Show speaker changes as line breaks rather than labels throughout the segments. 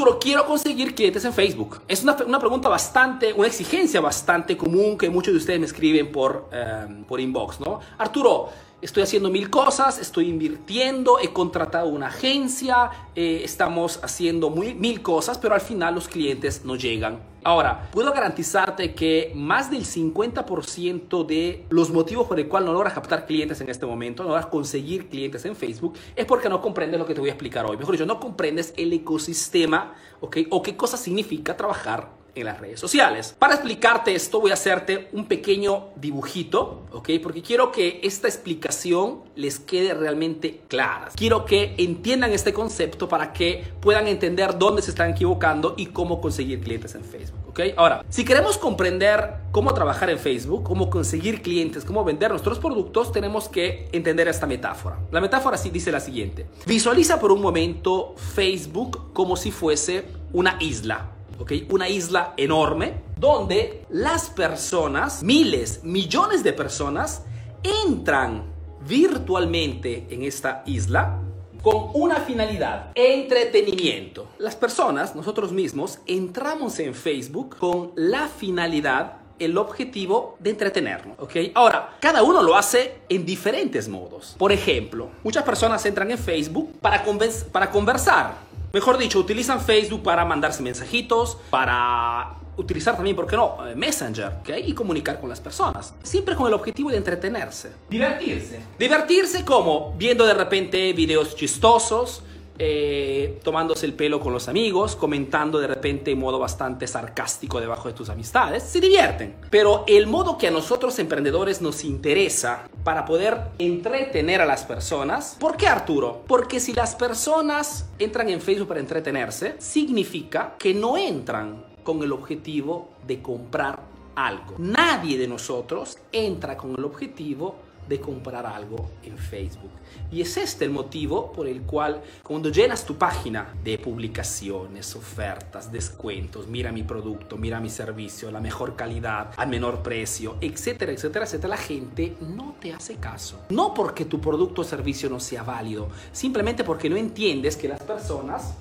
Arturo, quiero conseguir clientes en Facebook. Es una, una pregunta bastante, una exigencia bastante común que muchos de ustedes me escriben por, eh, por inbox, ¿no? Arturo, estoy haciendo mil cosas, estoy invirtiendo, he contratado una agencia, eh, estamos haciendo muy, mil cosas, pero al final los clientes no llegan. Ahora, puedo garantizarte que más del 50% de los motivos por el cual no logras captar clientes en este momento, no logras conseguir clientes en Facebook, es porque no comprendes lo que te voy a explicar hoy. Mejor dicho, no comprendes el ecosistema, ¿ok? O qué cosa significa trabajar en las redes sociales. Para explicarte esto voy a hacerte un pequeño dibujito, ¿ok? Porque quiero que esta explicación les quede realmente clara. Quiero que entiendan este concepto para que puedan entender dónde se están equivocando y cómo conseguir clientes en Facebook, ¿ok? Ahora, si queremos comprender cómo trabajar en Facebook, cómo conseguir clientes, cómo vender nuestros productos, tenemos que entender esta metáfora. La metáfora sí dice la siguiente. Visualiza por un momento Facebook como si fuese una isla una isla enorme donde las personas, miles, millones de personas, entran virtualmente en esta isla con una finalidad, entretenimiento. Las personas, nosotros mismos, entramos en Facebook con la finalidad el objetivo de entretenernos, ¿ok? Ahora, cada uno lo hace en diferentes modos. Por ejemplo, muchas personas entran en Facebook para, para conversar, Mejor dicho, utilizan Facebook para mandarse mensajitos, para utilizar también, ¿por qué no? Eh, Messenger, ¿ok? Y comunicar con las personas. Siempre con el objetivo de entretenerse. Divertirse. Divertirse como viendo de repente videos chistosos, eh, tomándose el pelo con los amigos, comentando de repente en modo bastante sarcástico debajo de tus amistades, se divierten. Pero el modo que a nosotros emprendedores nos interesa para poder entretener a las personas, ¿por qué Arturo? Porque si las personas entran en Facebook para entretenerse, significa que no entran con el objetivo de comprar algo. Nadie de nosotros entra con el objetivo de comprar algo en Facebook. Y es este el motivo por el cual cuando llenas tu página de publicaciones, ofertas, descuentos, mira mi producto, mira mi servicio, la mejor calidad, al menor precio, etcétera, etcétera, etcétera, la gente no te hace caso. No porque tu producto o servicio no sea válido, simplemente porque no entiendes que las personas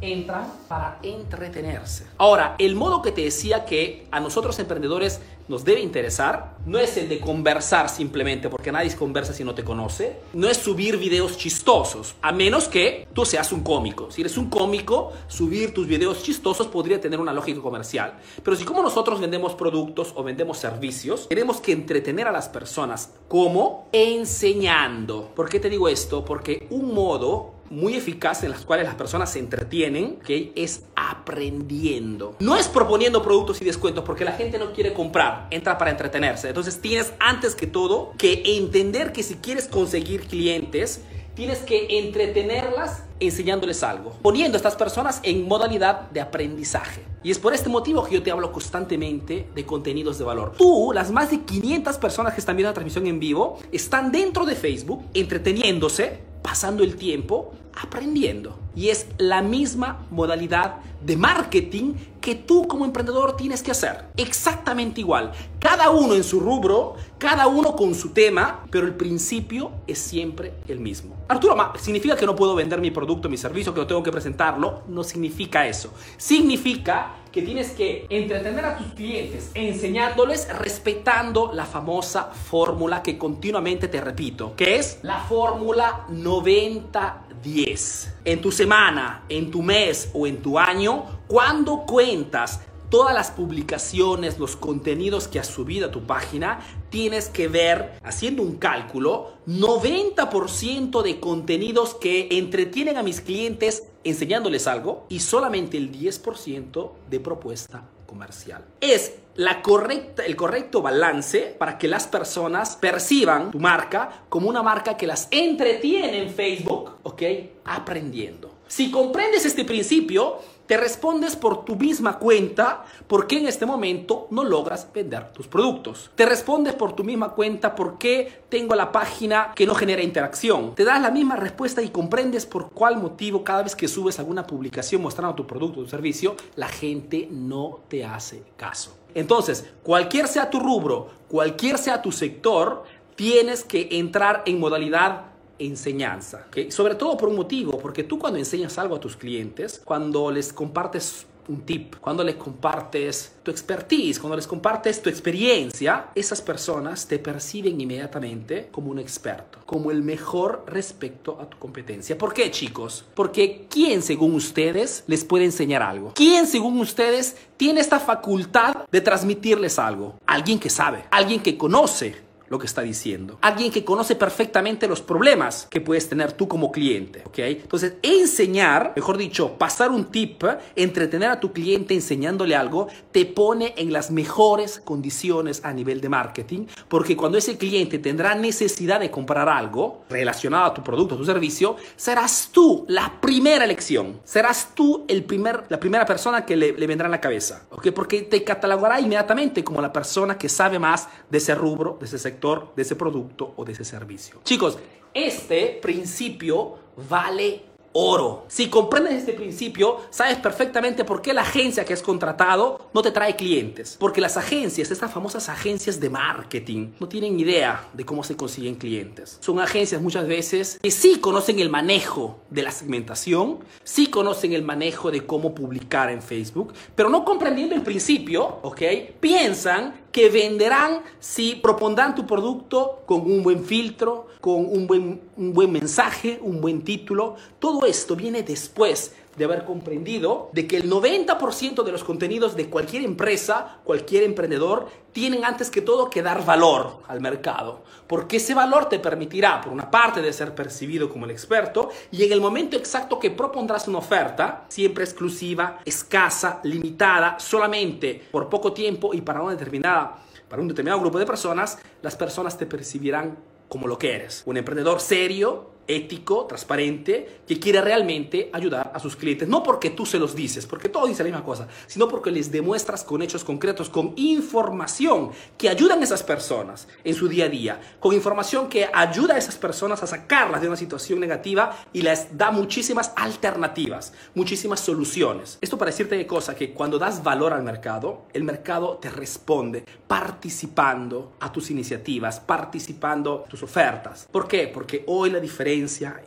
entran para entretenerse. Ahora, el modo que te decía que a nosotros emprendedores nos debe interesar no es el de conversar simplemente, porque nadie conversa si no te conoce. No es subir videos chistosos, a menos que tú seas un cómico. Si eres un cómico, subir tus videos chistosos podría tener una lógica comercial. Pero si como nosotros vendemos productos o vendemos servicios, tenemos que entretener a las personas. ¿Cómo? Enseñando. ¿Por qué te digo esto? Porque un modo muy eficaz en las cuales las personas se entretienen, ¿okay? es aprendiendo. No es proponiendo productos y descuentos porque la gente no quiere comprar, entra para entretenerse. Entonces tienes antes que todo que entender que si quieres conseguir clientes, tienes que entretenerlas enseñándoles algo, poniendo a estas personas en modalidad de aprendizaje. Y es por este motivo que yo te hablo constantemente de contenidos de valor. Tú, las más de 500 personas que están viendo la transmisión en vivo, están dentro de Facebook entreteniéndose, pasando el tiempo, aprendiendo. Y es la misma modalidad de marketing que tú como emprendedor tienes que hacer. Exactamente igual. Cada uno en su rubro, cada uno con su tema, pero el principio es siempre el mismo. Arturo, ¿significa que no puedo vender mi producto, mi servicio, que no tengo que presentarlo? No significa eso. Significa que tienes que entretener a tus clientes enseñándoles respetando la famosa fórmula que continuamente te repito, que es la fórmula 90-10. En tu semana, en tu mes o en tu año, cuando cuentas todas las publicaciones, los contenidos que has subido a tu página, tienes que ver, haciendo un cálculo, 90% de contenidos que entretienen a mis clientes enseñándoles algo y solamente el 10% de propuesta comercial. Es la correcta, el correcto balance para que las personas perciban tu marca como una marca que las entretiene en Facebook, ¿ok? Aprendiendo. Si comprendes este principio, te respondes por tu misma cuenta por qué en este momento no logras vender tus productos. Te respondes por tu misma cuenta por qué tengo la página que no genera interacción. Te das la misma respuesta y comprendes por cuál motivo cada vez que subes alguna publicación mostrando tu producto o tu servicio, la gente no te hace caso. Entonces, cualquier sea tu rubro, cualquier sea tu sector, tienes que entrar en modalidad enseñanza. Sobre todo por un motivo, porque tú cuando enseñas algo a tus clientes, cuando les compartes un tip, cuando les compartes tu expertise, cuando les compartes tu experiencia, esas personas te perciben inmediatamente como un experto, como el mejor respecto a tu competencia. ¿Por qué, chicos? Porque ¿quién, según ustedes, les puede enseñar algo? ¿Quién, según ustedes, tiene esta facultad de transmitirles algo? Alguien que sabe, alguien que conoce lo que está diciendo. Alguien que conoce perfectamente los problemas que puedes tener tú como cliente, ¿ok? Entonces, enseñar, mejor dicho, pasar un tip, entretener a tu cliente enseñándole algo, te pone en las mejores condiciones a nivel de marketing, porque cuando ese cliente tendrá necesidad de comprar algo relacionado a tu producto, a tu servicio, serás tú la primera elección. Serás tú el primer, la primera persona que le, le vendrá en la cabeza, ¿ok? Porque te catalogará inmediatamente como la persona que sabe más de ese rubro, de ese sector de ese producto o de ese servicio. Chicos, este principio vale oro. Si comprendes este principio, sabes perfectamente por qué la agencia que has contratado no te trae clientes. Porque las agencias, estas famosas agencias de marketing, no tienen idea de cómo se consiguen clientes. Son agencias muchas veces que sí conocen el manejo de la segmentación, sí conocen el manejo de cómo publicar en Facebook, pero no comprendiendo el principio, ¿ok? Piensan que venderán si propondrán tu producto con un buen filtro, con un buen, un buen mensaje, un buen título. Todo esto viene después de haber comprendido de que el 90% de los contenidos de cualquier empresa, cualquier emprendedor, tienen antes que todo que dar valor al mercado. Porque ese valor te permitirá, por una parte, de ser percibido como el experto y en el momento exacto que propondrás una oferta, siempre exclusiva, escasa, limitada, solamente por poco tiempo y para una determinada, para un determinado grupo de personas, las personas te percibirán como lo que eres. Un emprendedor serio, ético, transparente, que quiere realmente ayudar a sus clientes. No porque tú se los dices, porque todos dicen la misma cosa, sino porque les demuestras con hechos concretos, con información que ayudan a esas personas en su día a día, con información que ayuda a esas personas a sacarlas de una situación negativa y les da muchísimas alternativas, muchísimas soluciones. Esto para decirte de cosa, que cuando das valor al mercado, el mercado te responde participando a tus iniciativas, participando a tus ofertas. ¿Por qué? Porque hoy la diferencia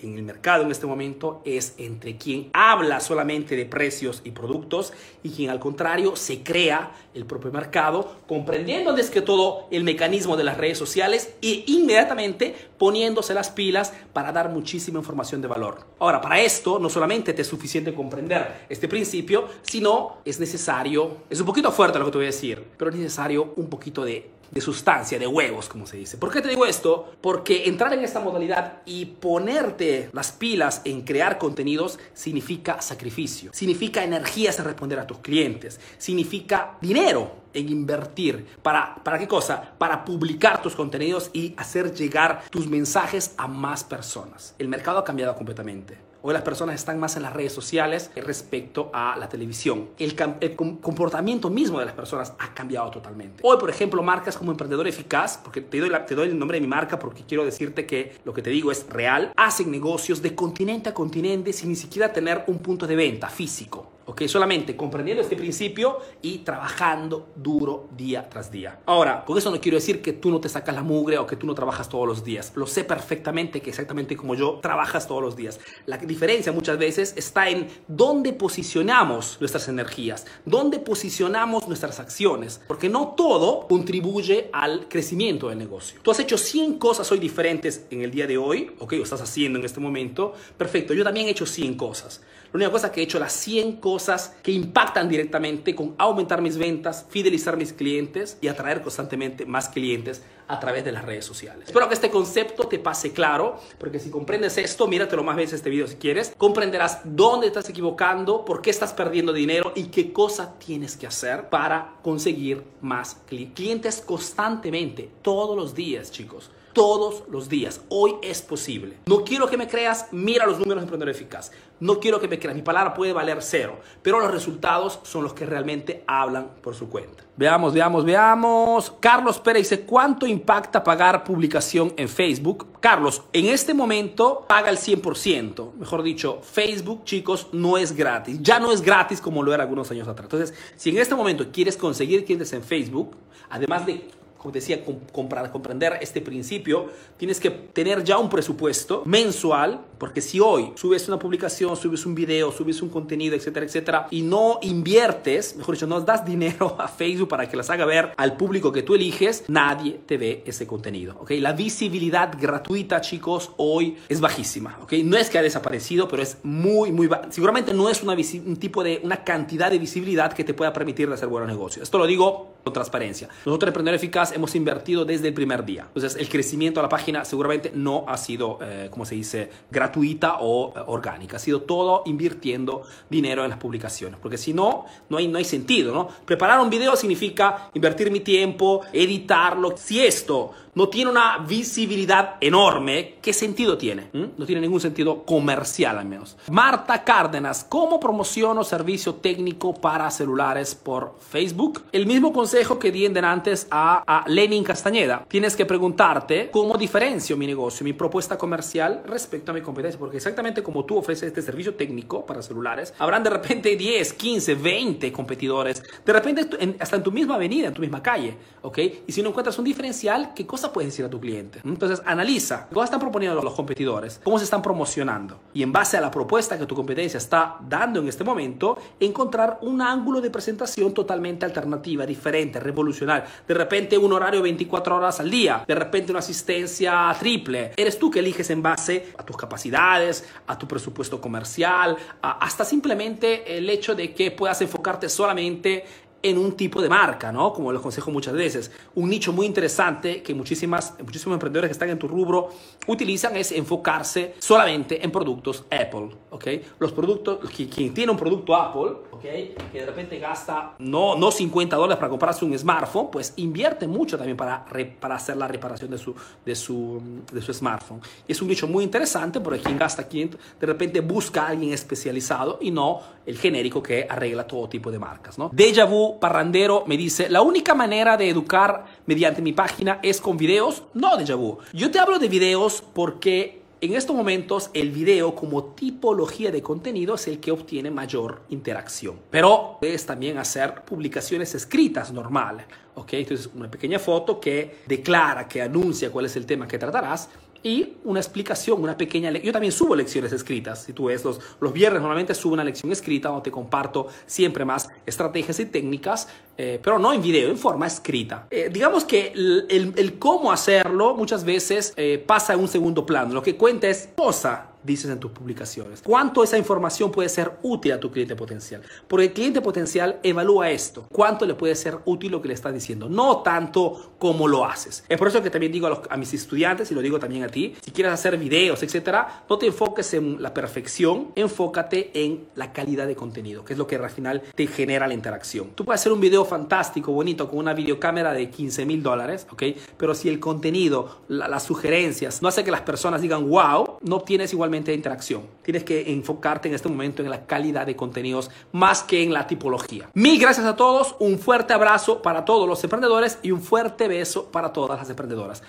en el mercado en este momento es entre quien habla solamente de precios y productos y quien al contrario se crea el propio mercado, comprendiendo antes que todo el mecanismo de las redes sociales e inmediatamente poniéndose las pilas para dar muchísima información de valor. Ahora, para esto no solamente te es suficiente comprender este principio, sino es necesario, es un poquito fuerte lo que te voy a decir, pero es necesario un poquito de de sustancia, de huevos, como se dice. ¿Por qué te digo esto? Porque entrar en esta modalidad y ponerte las pilas en crear contenidos significa sacrificio, significa energías en responder a tus clientes, significa dinero en invertir. ¿Para, ¿Para qué cosa? Para publicar tus contenidos y hacer llegar tus mensajes a más personas. El mercado ha cambiado completamente. Hoy las personas están más en las redes sociales respecto a la televisión. El, comportamiento mismo de las personas ha cambiado totalmente. Hoy, por ejemplo, marcas como Emprendedor Eficaz, porque te doy, te doy el nombre de mi marca porque quiero decirte que lo que te digo es real, hacen negocios de continente a continente sin ni siquiera tener un punto de venta físico. ¿Ok? Solamente comprendiendo este principio y trabajando duro día tras día. Ahora, con eso no quiero decir que tú no te sacas la mugre o que tú no trabajas todos los días. Lo sé perfectamente que exactamente como yo trabajas todos los días. La diferencia muchas veces está en dónde posicionamos nuestras energías, dónde posicionamos nuestras acciones, porque no todo contribuye al crecimiento del negocio. Tú has hecho 100 cosas hoy diferentes en el día de hoy, ¿ok? Lo estás haciendo en este momento. Perfecto, yo también he hecho 100 cosas. La única cosa que he hecho las 100 cosas que impactan directamente con aumentar mis ventas, fidelizar mis clientes y atraer constantemente más clientes a través de las redes sociales. Espero que este concepto te pase claro, porque si comprendes esto, míratelo más veces este video si quieres, comprenderás dónde estás equivocando, por qué estás perdiendo dinero y qué cosa tienes que hacer para conseguir más clientes constantemente, todos los días, chicos todos los días. Hoy es posible. No quiero que me creas, mira los números de Emprendedor Eficaz. No quiero que me creas, mi palabra puede valer cero, pero los resultados son los que realmente hablan por su cuenta. Veamos, veamos, veamos. Carlos Pérez dice, ¿cuánto impacta pagar publicación en Facebook? Carlos, en este momento paga el 100%. Mejor dicho, Facebook, chicos, no es gratis. Ya no es gratis como lo era algunos años atrás. Entonces, si en este momento quieres conseguir clientes en Facebook, además de como decía, comprender este principio, tienes que tener ya un presupuesto mensual, porque si hoy subes una publicación, subes un video, subes un contenido, etcétera, etcétera, y no inviertes, mejor dicho, no das dinero a Facebook para que las haga ver al público que tú eliges, nadie te ve ese contenido, ¿ok? La visibilidad gratuita, chicos, hoy es bajísima, ¿ok? No es que ha desaparecido, pero es muy, muy, seguramente no es una un tipo de, una cantidad de visibilidad que te pueda permitir hacer buenos negocios. Esto lo digo con transparencia. Nosotros, Emprendedor Eficaz, hemos invertido desde el primer día. Entonces, el crecimiento de la página seguramente no ha sido, eh, como se dice, gratuita o eh, orgánica. Ha sido todo invirtiendo dinero en las publicaciones. Porque si no, no hay, no hay sentido, ¿no? Preparar un video significa invertir mi tiempo, editarlo. Si esto no tiene una visibilidad enorme, ¿qué sentido tiene? ¿Mm? No tiene ningún sentido comercial al menos. Marta Cárdenas, ¿cómo promociono servicio técnico para celulares por Facebook? El mismo consejo que di en antes a, Lenin Castañeda. Tienes que preguntarte cómo diferencio mi negocio, mi propuesta comercial respecto a mi competencia, porque exactamente como tú ofreces este servicio técnico para celulares, habrán de repente 10, 15, 20 competidores, de repente hasta en tu misma avenida, en tu misma calle, ¿ok? Y si no encuentras un diferencial, ¿qué cosa puedes decir a tu cliente? Entonces, analiza cómo están proponiendo los competidores, cómo se están promocionando y en base a la propuesta que tu competencia está dando en este momento, encontrar un ángulo de presentación totalmente alternativa, diferente, revolucionario. De repente un horario 24 horas al día, de repente una asistencia triple. Eres tú que eliges en base a tus capacidades, a tu presupuesto comercial, hasta simplemente el hecho de que puedas enfocarte solamente en un tipo de marca, ¿no? Como lo aconsejo muchas veces. Un nicho muy interesante que muchísimas, muchísimos emprendedores que están en tu rubro utilizan es enfocarse solamente en productos Apple, ¿ok? Los productos, quien tiene un producto Apple, Que de repente gasta no, no 50 dólares para comprarse un smartphone, pues invierte mucho también para, para hacer la reparación de su, de, su, de su smartphone. es un nicho muy interesante porque quien gasta 500, de repente busca a alguien especializado y no el genérico que arregla todo tipo de marcas, ¿no? Deja vu Parrandero me dice, la única manera de educar mediante mi página es con videos. No, de vu. Yo te hablo de videos porque en estos momentos el video como tipología de contenido es el que obtiene mayor interacción. Pero puedes también hacer publicaciones escritas normales. ¿ok? Entonces una pequeña foto que declara, que anuncia cuál es el tema que tratarás y una explicación, una pequeña lección. Yo también subo lecciones escritas. Si tú ves los, los viernes, normalmente subo una lección escrita donde te comparto siempre más estrategias y técnicas, eh, pero no en video, en forma escrita. Eh, digamos que el, cómo hacerlo muchas veces eh, pasa en un segundo plano. Lo que cuenta es cosa dices en tus publicaciones. ¿Cuánto esa información puede ser útil a tu cliente potencial? Porque el cliente potencial evalúa esto. ¿Cuánto le puede ser útil lo que le estás diciendo? No tanto como lo haces. Es por eso que también digo a, a mis estudiantes y lo digo también a ti, si quieres hacer videos, etcétera, no te enfoques en la perfección, enfócate en la calidad de contenido, que es lo que al final te genera la interacción. Tú puedes hacer un video fantástico, bonito, con una videocámara de 15 mil dólares, ¿ok? Pero si el contenido, las sugerencias, no hace que las personas digan, wow, no obtienes igualmente de interacción. Tienes que enfocarte en este momento en la calidad de contenidos más que en la tipología. Mil gracias a todos, un fuerte abrazo para todos los emprendedores y un fuerte beso para todas las emprendedoras.